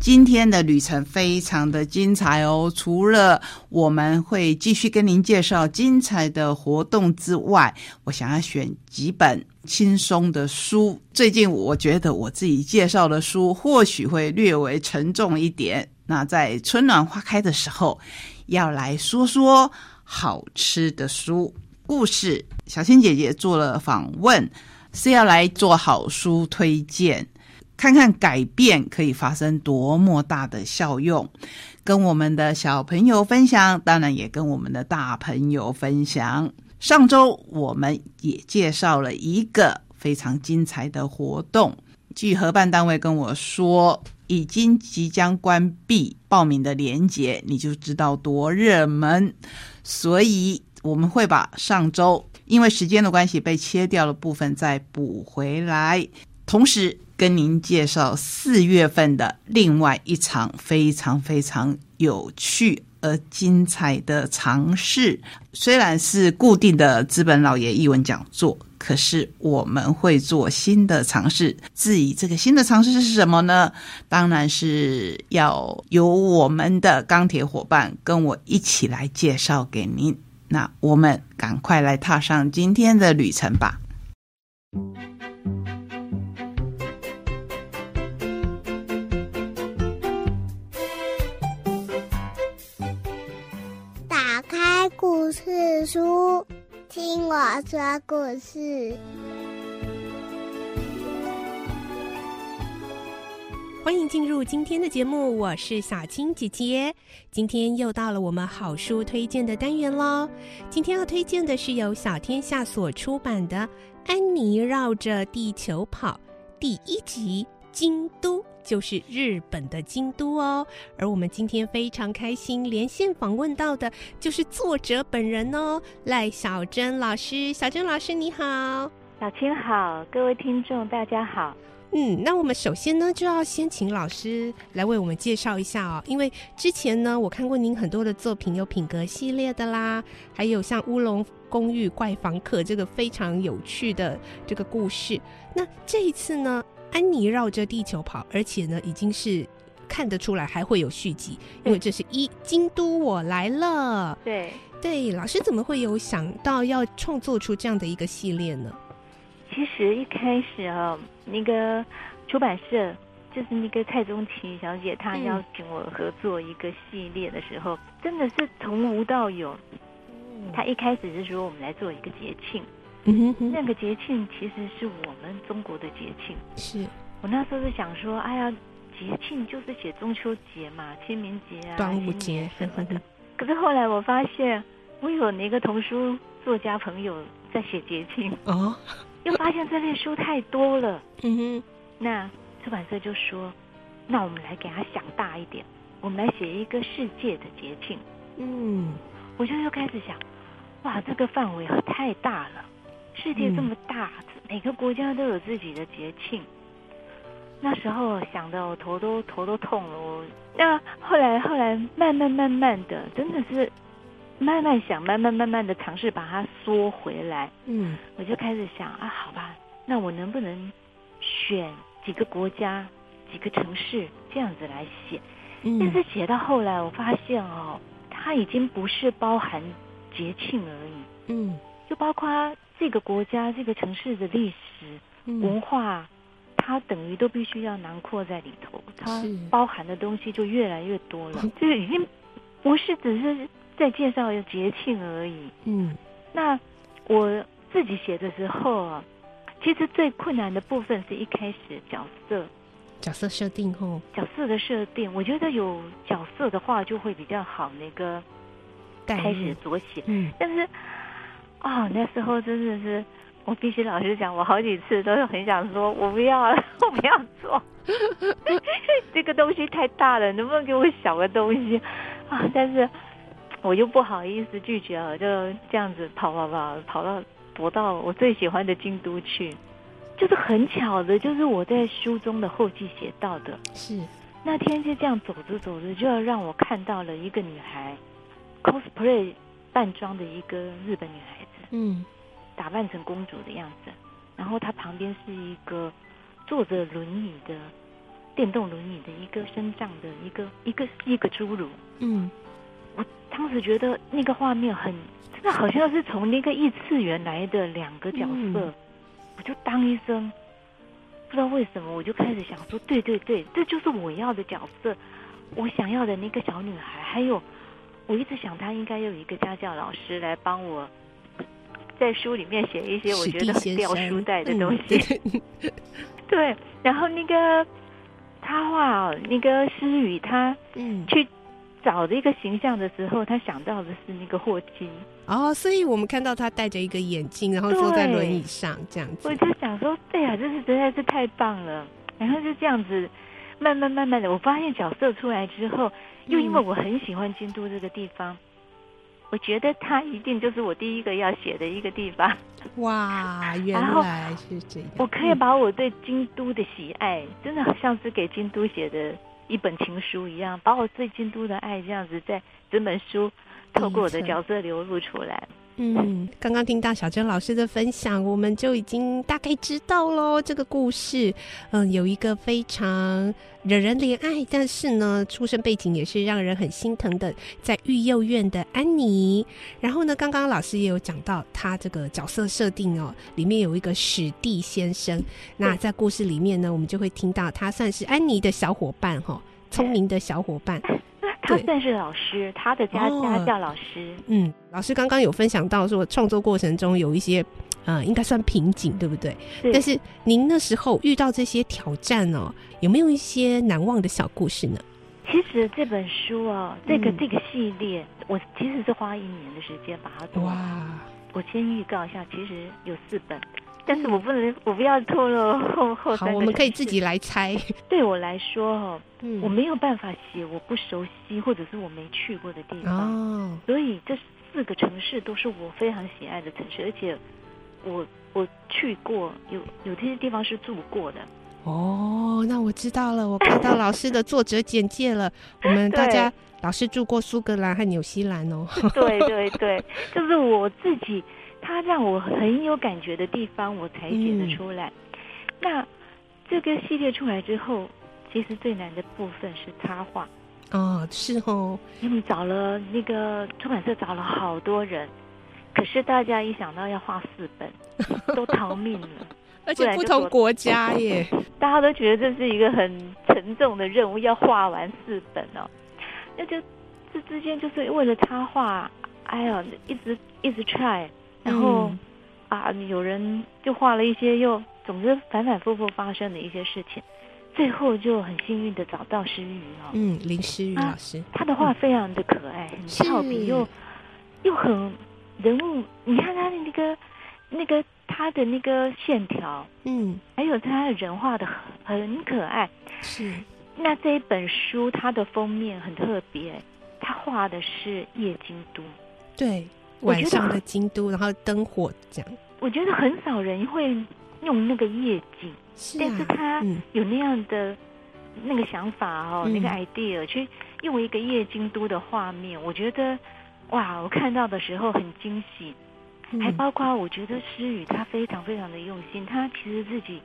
今天的旅程非常的精彩哦！除了我们会继续跟您介绍精彩的活动之外，我想要选几本轻松的书。最近我觉得我自己介绍的书或许会略微沉重一点。那在春暖花开的时候，要来说说好吃的书。故事，小青姐姐做了访问，是要来做好书推荐，看看改变可以发生多么大的效用，跟我们的小朋友分享，当然也跟我们的大朋友分享。上周我们也介绍了一个非常精彩的活动，据合办单位跟我说，已经即将关闭报名的链接，你就知道多热门，所以。我们会把上周因为时间的关系被切掉的部分再补回来，同时跟您介绍四月份的另外一场非常非常有趣而精彩的尝试。虽然是固定的资本老爷译文讲座，可是我们会做新的尝试。至于这个新的尝试是什么呢？当然是要由我们的钢铁伙伴跟我一起来介绍给您。那我们赶快来踏上今天的旅程吧！我说故事。欢迎进入今天的节目，我是小青姐姐。今天又到了我们好书推荐的单元喽。今天要推荐的是由小天下所出版的《安妮绕着地球跑》第一集，京都就是日本的京都哦。而我们今天非常开心连线访问到的就是作者本人哦，赖小珍老师。小珍老师你好，小青好，各位听众大家好。嗯，那我们首先呢，就要先请老师来为我们介绍一下哦。因为之前呢，我看过您很多的作品，有品格系列的啦，还有像乌龙公寓怪房客这个非常有趣的这个故事。那这一次呢，安妮绕着地球跑，而且呢，已经是看得出来还会有续集，因为这是一京都我来了。对对，老师怎么会有想到要创作出这样的一个系列呢？其实一开始啊，那个出版社就是那个蔡宗琪小姐，她邀请我合作一个系列的时候，真的是从无到有。她一开始是说我们来做一个节庆，那个节庆其实是我们中国的节庆。是我那时候是想说，哎呀，节庆就是写中秋节嘛，清明节啊，端午节什么的。可是后来我发现，我有那个童书作家朋友在写节庆哦。又发现这类书太多了，嗯哼，那出版社就说，那我们来给他想大一点，我们来写一个世界的节庆。嗯，我就又开始想，哇，这个范围太大了，世界这么大，每个国家都有自己的节庆。那时候想的我头都头都痛了，我那后来后来慢慢慢慢的，真的是。慢慢想，慢慢慢慢的尝试把它缩回来。嗯，我就开始想啊，好吧，那我能不能选几个国家、几个城市这样子来写？但是写到后来，我发现哦，它已经不是包含节庆而已。嗯，就包括这个国家、这个城市的历史文化，它等于都必须要囊括在里头。它包含的东西就越来越多了，就是已经不是只是。在介绍节庆而已。嗯，那我自己写的时候啊，其实最困难的部分是一开始角色，角色设定后，角色的设定，我觉得有角色的话就会比较好。那个开始着写，嗯，但是哦，那时候真的是，我必须老实讲，我好几次都是很想说，我不要了，我不要做，这个东西太大了，能不能给我小个东西啊？但是。我又不好意思拒绝了，就这样子跑跑跑跑到躲到我最喜欢的京都去。就是很巧的，就是我在书中的后记写到的，是那天就这样走着走着，就要让我看到了一个女孩，cosplay 扮装的一个日本女孩子，嗯，打扮成公主的样子，然后她旁边是一个坐着轮椅的电动轮椅的一个身障的一个一个一个侏儒，嗯，我当时觉得那个画面很，真的好像是从那个异次元来的两个角色。我就当一声，不知道为什么，我就开始想说，对对对，这就是我要的角色，我想要的那个小女孩。还有，我一直想，他应该有一个家教老师来帮我，在书里面写一些我觉得很掉书袋的东西。对，然后那个他画，那个诗雨，他嗯去。找的一个形象的时候，他想到的是那个霍金哦，所以我们看到他戴着一个眼镜，然后坐在轮椅上这样子。我就想说，对呀，这是实在是太棒了。然后就这样子，慢慢慢慢的，我发现角色出来之后，又因为我很喜欢京都这个地方，我觉得它一定就是我第一个要写的一个地方。哇，原来是这样！我可以把我对京都的喜爱，真的好像是给京都写的。一本情书一样，把我对京都的爱这样子，在整本书透过我的角色流露出来。嗯，刚刚听到小珍老师的分享，我们就已经大概知道喽。这个故事，嗯，有一个非常惹人怜爱，但是呢，出生背景也是让人很心疼的，在育幼院的安妮。然后呢，刚刚老师也有讲到他这个角色设定哦，里面有一个史蒂先生。那在故事里面呢，我们就会听到他算是安妮的小伙伴哈，聪明的小伙伴。他算是老师，他的家家教老师。嗯，老师刚刚有分享到说，创作过程中有一些，呃，应该算瓶颈，对不对？但是您那时候遇到这些挑战哦，有没有一些难忘的小故事呢？其实这本书哦，这个这个系列，我其实是花一年的时间把它做完。我先预告一下，其实有四本。但是我不能，我不要透露后后好，我们可以自己来猜。对我来说，哈，我没有办法写我不熟悉或者是我没去过的地方。哦，所以这四个城市都是我非常喜爱的城市，而且我我去过，有有这些地方是住过的。哦，那我知道了，我看到老师的作者简介了。我们大家老师住过苏格兰和纽西兰哦。对对对，就是我自己。他让我很有感觉的地方，我才写得出来。那这个系列出来之后，其实最难的部分是插画。哦，是哦，因为找了那个出版社找了好多人，可是大家一想到要画四本，都逃命了。而且不同国家耶，大家都觉得这是一个很沉重的任务，要画完四本哦。那就这之间就是为了插画，哎呀，一直一直 try。然后啊，有人就画了一些，又总之反反复复发生的一些事情，最后就很幸运的找到诗雨哦，嗯，林诗雨老师，他的画非常的可爱，很俏皮，又又很人物，你看他的那个那个他的那个线条，嗯，还有他的人画的很很可爱，是。那这一本书它的封面很特别，他画的是夜京都，对。晚上的京都，然后灯火这样。我觉得很少人会用那个夜景，但是他有那样的那个想法哦，那个 idea 去用一个夜京都的画面。我觉得哇，我看到的时候很惊喜，还包括我觉得诗雨他非常非常的用心。他其实自己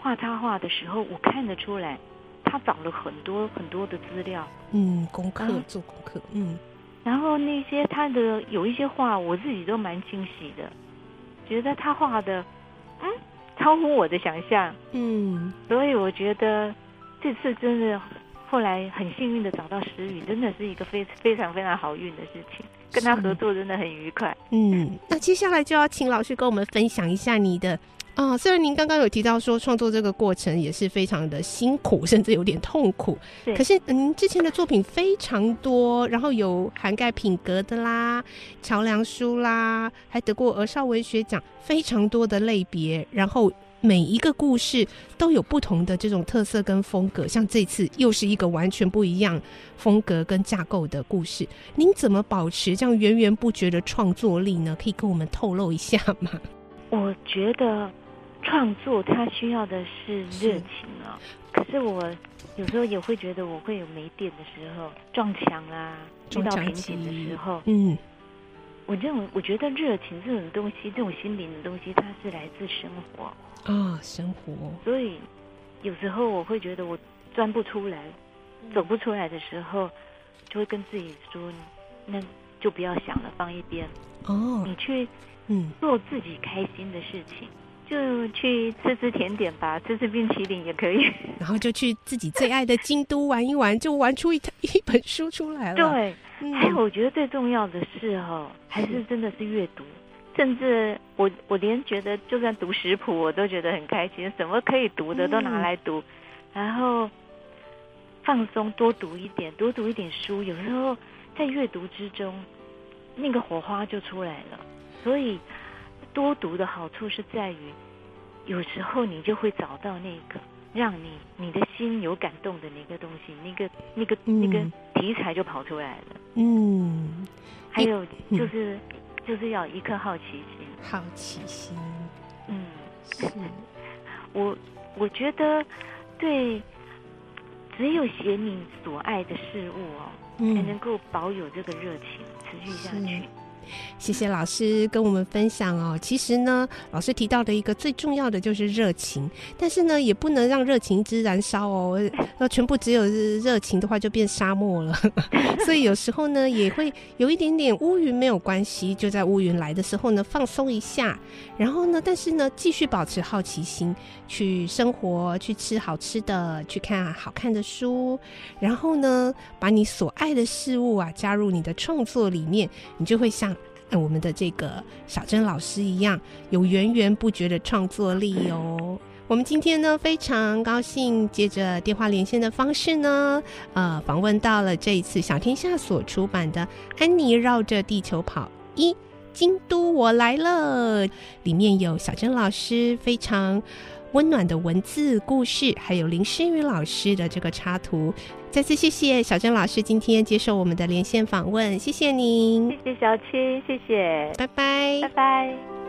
画插画的时候，我看得出来，他找了很多很多的资料，嗯，功课做功课，嗯。然后那些他的有一些画，我自己都蛮惊喜的，觉得他画的，嗯，超乎我的想象，嗯，所以我觉得这次真的后来很幸运的找到石宇，真的是一个非非常非常好运的事情，跟他合作真的很愉快。嗯，那接下来就要请老师跟我们分享一下你的。啊，虽然您刚刚有提到说创作这个过程也是非常的辛苦，甚至有点痛苦，可是您之前的作品非常多，然后有涵盖品格的啦、桥梁书啦，还得过儿少文学奖，非常多的类别，然后每一个故事都有不同的这种特色跟风格。像这次又是一个完全不一样风格跟架构的故事，您怎么保持这样源源不绝的创作力呢？可以跟我们透露一下吗？我觉得创作它需要的是热情啊，可是我有时候也会觉得我会有没电的时候，撞墙啊，遇到瓶颈的时候，嗯。我认为，我觉得热情这种东西，这种心灵的东西，它是来自生活啊，生活。所以有时候我会觉得我钻不出来，走不出来的时候，就会跟自己说，那就不要想了，放一边。哦，你去嗯做自己开心的事情。就去吃吃甜点吧，吃吃冰淇淋也可以。然后就去自己最爱的京都玩一玩，就玩出一一本书出来了。对，还有我觉得最重要的是哦，还是真的是阅读。甚至我我连觉得就算读食谱，我都觉得很开心。什么可以读的都拿来读，然后放松，多读一点，多读一点书。有时候在阅读之中，那个火花就出来了。所以。多读的好处是在于，有时候你就会找到那个让你你的心有感动的那个东西，那个那个那个题材就跑出来了。嗯，还有就是就是要一颗好奇心，好奇心。嗯，是 我我觉得对，只有写你所爱的事物哦，才能够保有这个热情持续下去。谢谢老师跟我们分享哦。其实呢，老师提到的一个最重要的就是热情，但是呢，也不能让热情一直燃烧哦。那全部只有热情的话，就变沙漠了。所以有时候呢，也会有一点点乌云没有关系，就在乌云来的时候呢，放松一下。然后呢，但是呢，继续保持好奇心，去生活，去吃好吃的，去看好看的书。然后呢，把你所爱的事物啊，加入你的创作里面，你就会想像。我们的这个小珍老师一样，有源源不绝的创作力哦。我们今天呢非常高兴，借着电话连线的方式呢，呃，访问到了这一次小天下所出版的《安妮绕着地球跑一京都我来了》，里面有小珍老师非常。温暖的文字故事，还有林诗雨老师的这个插图，再次谢谢小珍老师今天接受我们的连线访问，谢谢您，谢谢小青，谢谢，拜拜，拜拜。